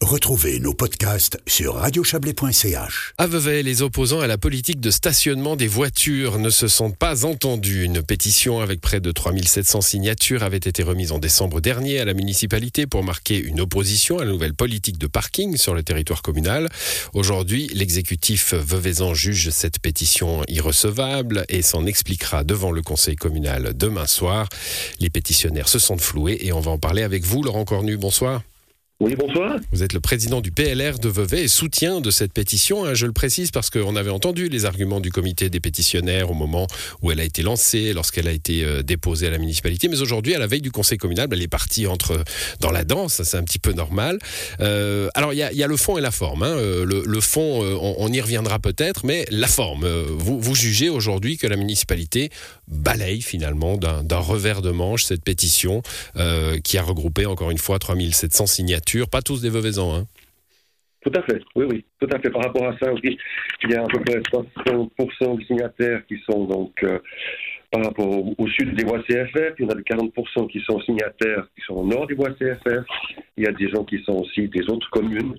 Retrouvez nos podcasts sur radiochablais.ch. À Vevey, les opposants à la politique de stationnement des voitures ne se sont pas entendus. Une pétition avec près de 3700 signatures avait été remise en décembre dernier à la municipalité pour marquer une opposition à la nouvelle politique de parking sur le territoire communal. Aujourd'hui, l'exécutif veuvezan juge cette pétition irrecevable et s'en expliquera devant le conseil communal demain soir. Les pétitionnaires se sont floués et on va en parler avec vous, Laurent Cornu. Bonsoir. Oui, bonsoir. Vous êtes le président du PLR de Vevey et soutien de cette pétition. Hein, je le précise parce qu'on avait entendu les arguments du comité des pétitionnaires au moment où elle a été lancée, lorsqu'elle a été euh, déposée à la municipalité. Mais aujourd'hui, à la veille du conseil communal, elle est partie entre dans la danse. C'est un petit peu normal. Euh, alors, il y a, le fond et la forme. Hein. Euh, le, fond, on, y reviendra peut-être, mais la forme. Vous jugez aujourd'hui que la municipalité balaye finalement d'un revers de manche cette pétition qui a regroupé encore une fois 3700 signatures pas tous des Veuvezans. Hein. Tout à fait, oui, oui, tout à fait. Par rapport à ça, il y a à peu près 60% de signataires qui sont donc euh, par rapport au, sud des voies CFF. Il y en a 40% qui sont signataires qui sont au nord des voies CFF. Il y a des gens qui sont aussi des autres communes.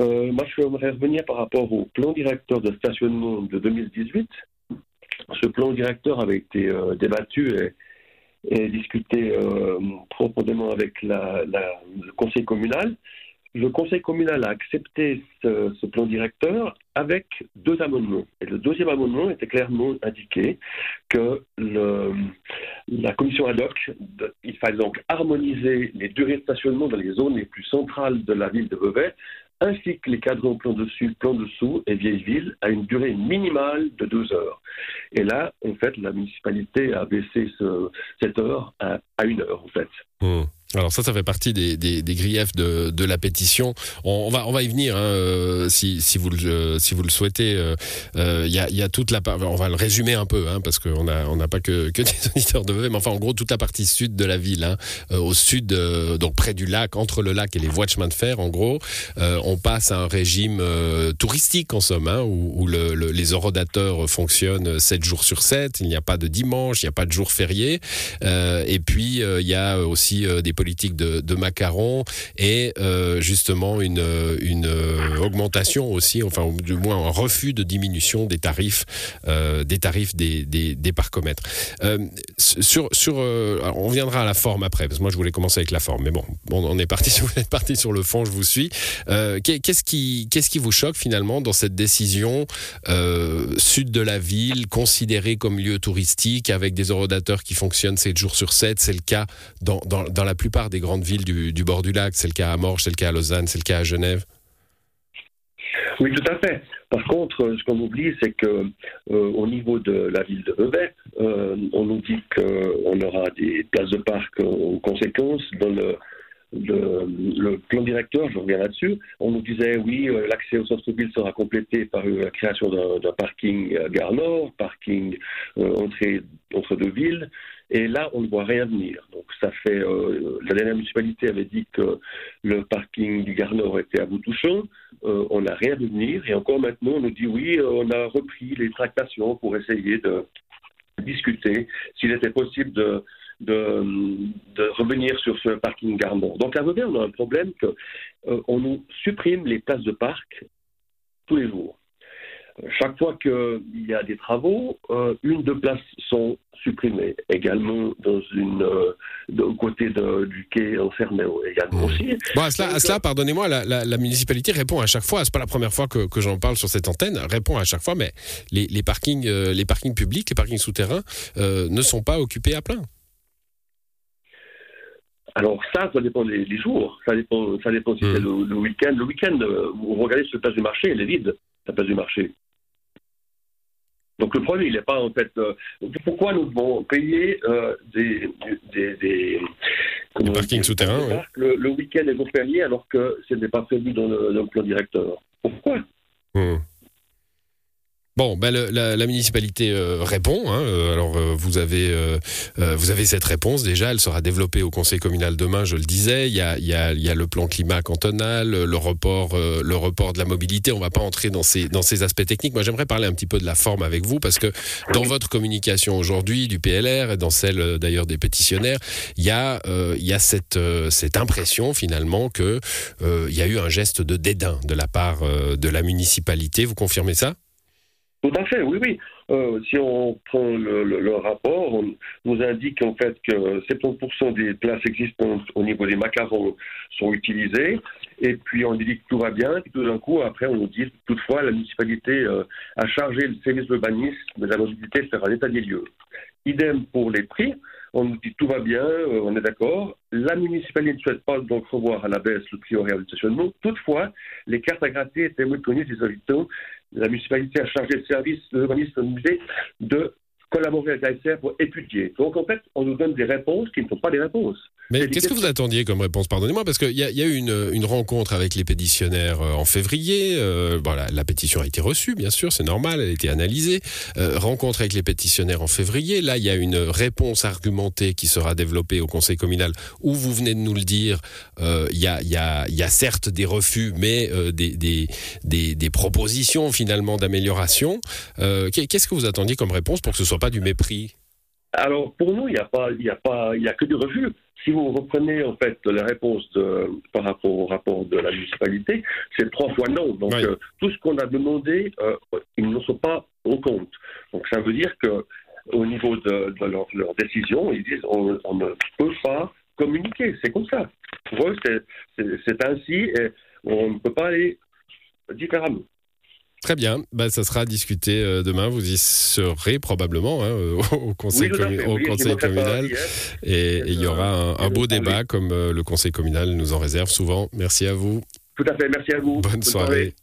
Euh, moi, je voudrais revenir par rapport au plan directeur de stationnement de 2018. Ce plan directeur avait été euh, débattu et et discuté euh, profondément avec le conseil communal. Le conseil communal a accepté ce, plan directeur avec deux amendements. Et le deuxième amendement était clairement indiqué que la commission ad hoc, il fallait donc harmoniser les durées de stationnement dans les zones les plus centrales de la ville de Vevey ainsi que les cadrans plan dessus, plan dessous et vieille ville à une durée minimale de deux heures. Et là, en fait, la municipalité a baissé ce, cette heure à, à, une heure, en fait. Mmh. Alors ça, ça fait partie des, des, des griefs de, de, la pétition. On, va, on va y venir hein, euh, si, si, vous le, si vous le souhaitez. Il euh, euh, y, a, y, a, toute la on va le résumer un peu hein, parce qu'on a on n'a pas que, que des auditeurs de Vevey, mais enfin en gros toute la partie sud de la ville, hein, au sud donc près du lac, entre le lac et les voies de chemin de fer, en gros, on passe à un régime touristique en somme, hein, où, où le, les orodateurs fonctionnent 7 jours sur 7, il n'y a pas de dimanche, il n'y a pas de jour férié, et puis il y a aussi des politique de, de macarons et euh, justement une, une augmentation aussi, enfin du moins un refus de diminution des tarifs, euh, des tarifs des, des, des parcomètres. Euh, sur, sur, on viendra à la forme après, parce que moi je voulais commencer avec la forme, mais bon, on est parti, vous êtes parti sur le fond, je vous suis. qu'est-ce qui, qu'est-ce qui vous choque finalement dans cette décision sud de la ville, considérée comme lieu touristique, avec des orodateurs qui fonctionnent 7 jours sur 7, c'est le cas dans, dans, dans la plupart des grandes villes du, bord du lac. C'est le cas à Morges, c'est le cas à Lausanne, c'est le cas à Genève. Oui, tout à fait. Par contre, ce qu'on oublie, c'est que euh, au niveau de la ville de Vevey, euh, on nous dit qu'on aura des places de parc en conséquence dans le, le, plan directeur, je reviens là-dessus, on nous disait oui, euh, l'accès au centre-ville sera complété par la création d'un parking gare nord, parking entrée entre deux villes, et là, on ne voit rien venir. Donc, ça fait. Euh, la dernière municipalité avait dit que le parking du Gare Nord était à bout touchant. Euh, on n'a rien vu venir. Et encore maintenant, on nous dit oui, euh, on a repris les tractations pour essayer de discuter s'il était possible de, de, revenir sur ce parking Gare Nord. Donc, à Vevey, on a un problème que on nous supprime les places de parc tous les jours. Chaque fois qu'il y a des travaux, euh, une, deux places sont supprimées. Également dans une, euh, côté du quai en également mmh. aussi. Bon, à cela, pardonnez-moi, la, municipalité répond à chaque fois. C'est pas la première fois que, j'en parle sur cette antenne. Répond à chaque fois, mais les, parkings, euh, les parkings publics, les parkings souterrains ne sont pas occupés à plein. Alors ça, ça dépend des, jours. Ça dépend, ça dépend si c'est mmh. le, week-end. Le week-end, vous regardez sur la place du marché, elle est vide, la place du marché. Donc le problème, il n'est pas en fait. Euh, pourquoi nous devons payer euh, des, des, des, parkings souterrains le, week-end et jour férié alors que ce n'est pas prévu dans le, plan directeur Pourquoi? Hmm. Bon, ben la, la, municipalité euh, répond. Hein, euh, alors euh, vous avez vous avez cette réponse déjà. Elle sera développée au conseil communal demain. Je le disais. Il y a il y a, il y a le plan climat cantonal, le report le report de la mobilité. On va pas entrer dans ces dans ces aspects techniques. Moi, j'aimerais parler un petit peu de la forme avec vous parce que dans votre communication aujourd'hui du PLR et dans celle d'ailleurs des pétitionnaires, il y a il y a cette cette impression finalement que il y a eu un geste de dédain de la part de la municipalité. Vous confirmez ça? Tout à fait, oui, oui. Euh, si on prend le, rapport, on nous indique en fait que 70% des places existantes au niveau des macarons sont utilisées, et puis on dit que tout va bien, et tout d'un coup, après, on nous dit toutefois, la municipalité euh, a chargé le service urbanisme de la mobilité de faire un état des lieux. Idem pour les prix, on nous dit tout va bien, euh, on est d'accord. La municipalité ne souhaite pas donc revoir à la baisse le prix horaire du stationnement. Toutefois, les cartes à gratter étaient reconnues des habitants la municipalité a chargé le service de l'urbanisme musée de collaborer avec l'ASR pour étudier. Donc en fait, on nous donne des réponses qui ne sont pas des réponses. Mais qu'est-ce que vous attendiez comme réponse? Pardonnez-moi, parce qu'il y, y, a eu une, une, rencontre avec les pétitionnaires euh, en février. Euh, voilà, la pétition a été reçue, bien sûr, c'est normal, elle a été analysée. Euh, rencontre avec les pétitionnaires en février. Là, il y a une réponse argumentée qui sera développée au conseil communal, où vous venez de nous le dire, euh, il y, a, y, a, y, a, certes des refus, mais des, des, des, des, propositions finalement d'amélioration. Qu'est-ce que vous attendiez comme réponse pour que ce soit pas du mépris? Alors, pour nous, il n'y a, pas, il a, pas, il a que du refus. Si vous reprenez en fait la réponse de, par rapport au rapport de la municipalité, c'est trois fois non. Donc, euh, tout ce qu'on a demandé, euh, ils ne sont pas en compte. Donc, ça veut dire que au niveau de, leur, décision, ils disent on, ne peut pas communiquer. C'est comme ça. Pour eux, c'est ainsi et on ne peut pas aller différemment. Très bien, bah, ça sera discuté euh, demain. Vous y serez probablement hein, au conseil, communal. Et il y aura un, beau débat comme euh, le conseil communal nous en réserve souvent. Merci à vous. Tout à fait, merci à vous. Bonne, soirée.